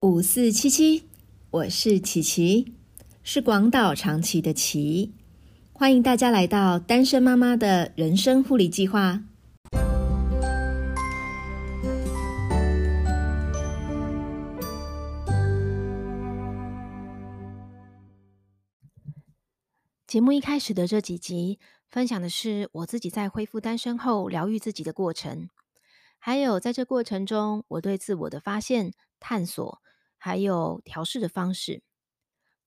五四七七，我是琪琪，是广岛长崎的琪，欢迎大家来到单身妈妈的人生护理计划。节目一开始的这几集，分享的是我自己在恢复单身后疗愈自己的过程，还有在这过程中我对自我的发现、探索。还有调试的方式，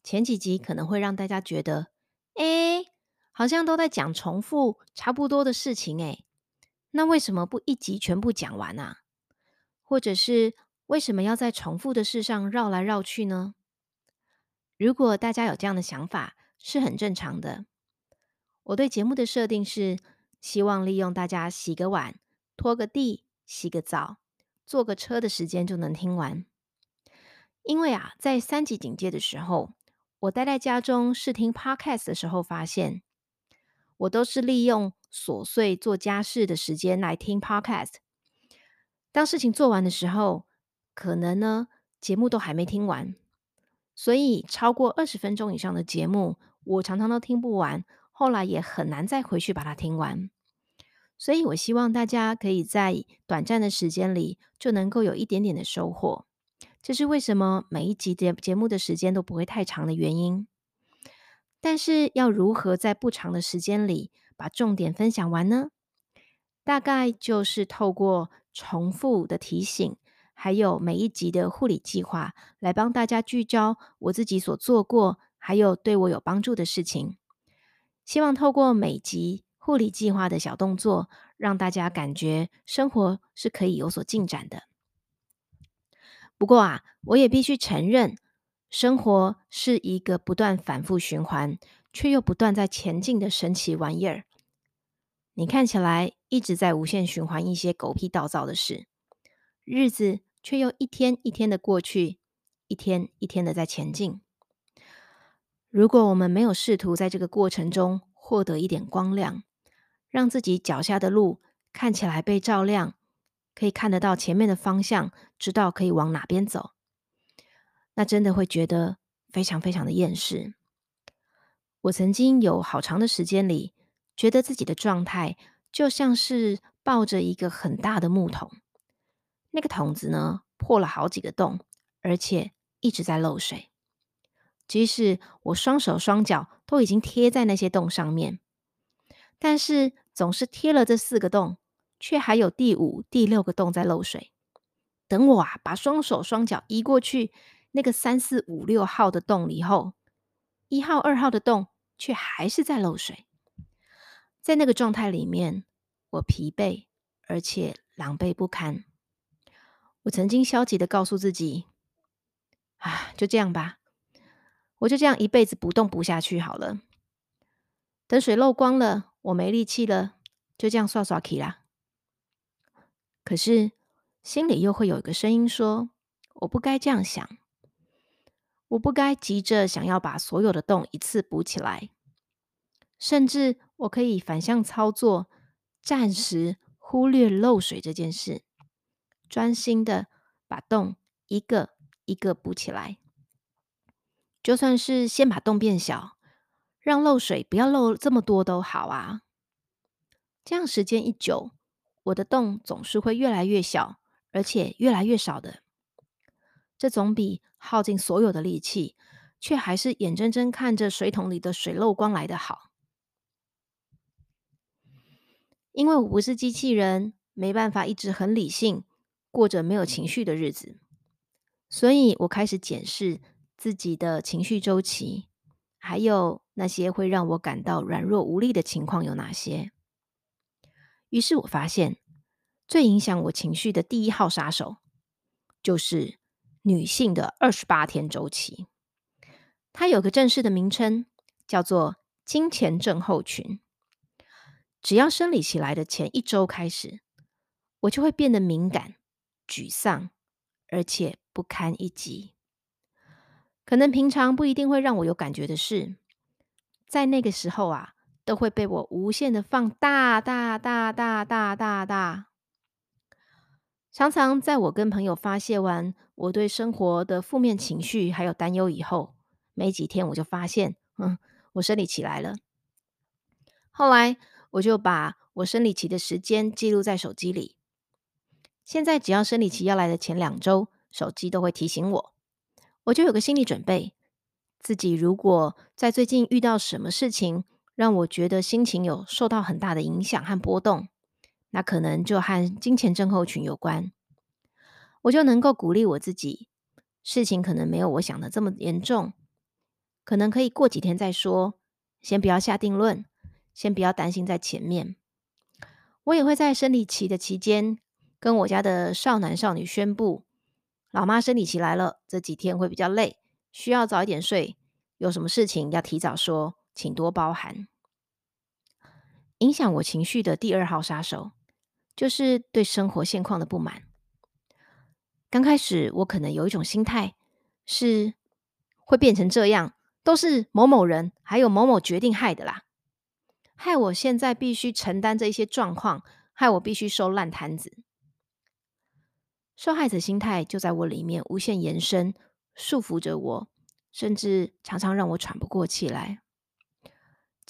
前几集可能会让大家觉得，哎，好像都在讲重复差不多的事情，哎，那为什么不一集全部讲完啊？或者是为什么要在重复的事上绕来绕去呢？如果大家有这样的想法，是很正常的。我对节目的设定是，希望利用大家洗个碗、拖个地、洗个澡、坐个车的时间就能听完。因为啊，在三级警戒的时候，我待在家中试听 podcast 的时候，发现我都是利用琐碎做家事的时间来听 podcast。当事情做完的时候，可能呢节目都还没听完，所以超过二十分钟以上的节目，我常常都听不完，后来也很难再回去把它听完。所以我希望大家可以在短暂的时间里，就能够有一点点的收获。这是为什么每一集节节目的时间都不会太长的原因。但是要如何在不长的时间里把重点分享完呢？大概就是透过重复的提醒，还有每一集的护理计划，来帮大家聚焦我自己所做过，还有对我有帮助的事情。希望透过每集护理计划的小动作，让大家感觉生活是可以有所进展的。不过啊，我也必须承认，生活是一个不断反复循环，却又不断在前进的神奇玩意儿。你看起来一直在无限循环一些狗屁倒灶的事，日子却又一天一天的过去，一天一天的在前进。如果我们没有试图在这个过程中获得一点光亮，让自己脚下的路看起来被照亮。可以看得到前面的方向，知道可以往哪边走，那真的会觉得非常非常的厌世。我曾经有好长的时间里，觉得自己的状态就像是抱着一个很大的木桶，那个桶子呢破了好几个洞，而且一直在漏水。即使我双手双脚都已经贴在那些洞上面，但是总是贴了这四个洞。却还有第五、第六个洞在漏水。等我啊，把双手双脚移过去那个三四五六号的洞里后，一号、二号的洞却还是在漏水。在那个状态里面，我疲惫而且狼狈不堪。我曾经消极的告诉自己：“啊，就这样吧，我就这样一辈子不动不下去好了。等水漏光了，我没力气了，就这样刷刷起啦。”可是，心里又会有一个声音说：“我不该这样想，我不该急着想要把所有的洞一次补起来，甚至我可以反向操作，暂时忽略漏水这件事，专心的把洞一个一个补起来。就算是先把洞变小，让漏水不要漏这么多都好啊。这样时间一久。”我的洞总是会越来越小，而且越来越少的。这总比耗尽所有的力气，却还是眼睁睁看着水桶里的水漏光来的好。因为我不是机器人，没办法一直很理性，过着没有情绪的日子，所以我开始检视自己的情绪周期，还有那些会让我感到软弱无力的情况有哪些。于是我发现，最影响我情绪的第一号杀手，就是女性的二十八天周期。它有个正式的名称，叫做金钱症候群。只要生理起来的前一周开始，我就会变得敏感、沮丧，而且不堪一击。可能平常不一定会让我有感觉的事，在那个时候啊。都会被我无限的放大大大大大大大。常常在我跟朋友发泄完我对生活的负面情绪还有担忧以后，没几天我就发现，嗯，我生理期来了。后来我就把我生理期的时间记录在手机里。现在只要生理期要来的前两周，手机都会提醒我，我就有个心理准备。自己如果在最近遇到什么事情，让我觉得心情有受到很大的影响和波动。那可能就和金钱症候群有关，我就能够鼓励我自己，事情可能没有我想的这么严重，可能可以过几天再说，先不要下定论，先不要担心在前面。我也会在生理期的期间，跟我家的少男少女宣布，老妈生理期来了，这几天会比较累，需要早一点睡，有什么事情要提早说，请多包涵。影响我情绪的第二号杀手。就是对生活现况的不满。刚开始，我可能有一种心态，是会变成这样，都是某某人还有某某决定害的啦，害我现在必须承担这一些状况，害我必须收烂摊子。受害者心态就在我里面无限延伸，束缚着我，甚至常常让我喘不过气来。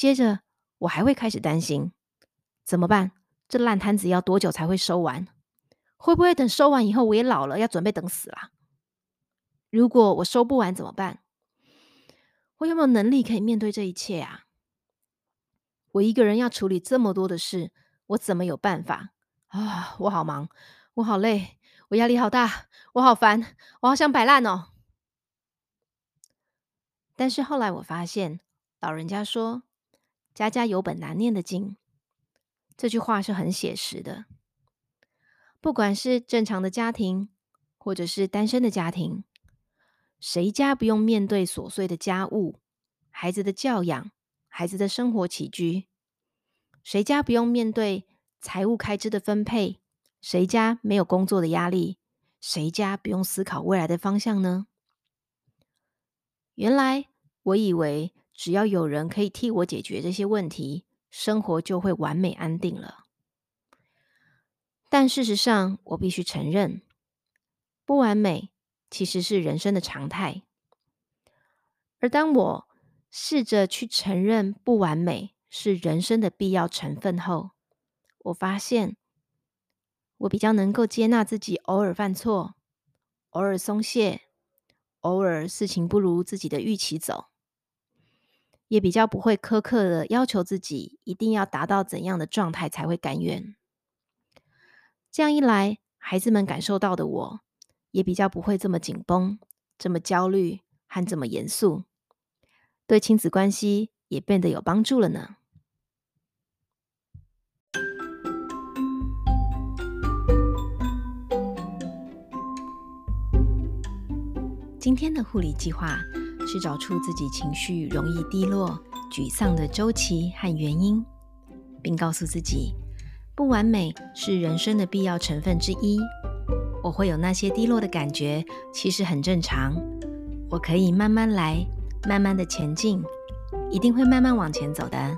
接着，我还会开始担心，怎么办？这烂摊子要多久才会收完？会不会等收完以后我也老了，要准备等死了？如果我收不完怎么办？我有没有能力可以面对这一切啊？我一个人要处理这么多的事，我怎么有办法啊？我好忙，我好累，我压力好大，我好烦，我好想摆烂哦。但是后来我发现，老人家说“家家有本难念的经”。这句话是很写实的。不管是正常的家庭，或者是单身的家庭，谁家不用面对琐碎的家务、孩子的教养、孩子的生活起居？谁家不用面对财务开支的分配？谁家没有工作的压力？谁家不用思考未来的方向呢？原来我以为只要有人可以替我解决这些问题。生活就会完美安定了，但事实上，我必须承认，不完美其实是人生的常态。而当我试着去承认不完美是人生的必要成分后，我发现我比较能够接纳自己偶尔犯错，偶尔松懈，偶尔事情不如自己的预期走。也比较不会苛刻的要求自己一定要达到怎样的状态才会甘愿。这样一来，孩子们感受到的我，也比较不会这么紧绷、这么焦虑和这么严肃，对亲子关系也变得有帮助了呢。今天的护理计划。是找出自己情绪容易低落、沮丧的周期和原因，并告诉自己，不完美是人生的必要成分之一。我会有那些低落的感觉，其实很正常。我可以慢慢来，慢慢的前进，一定会慢慢往前走的。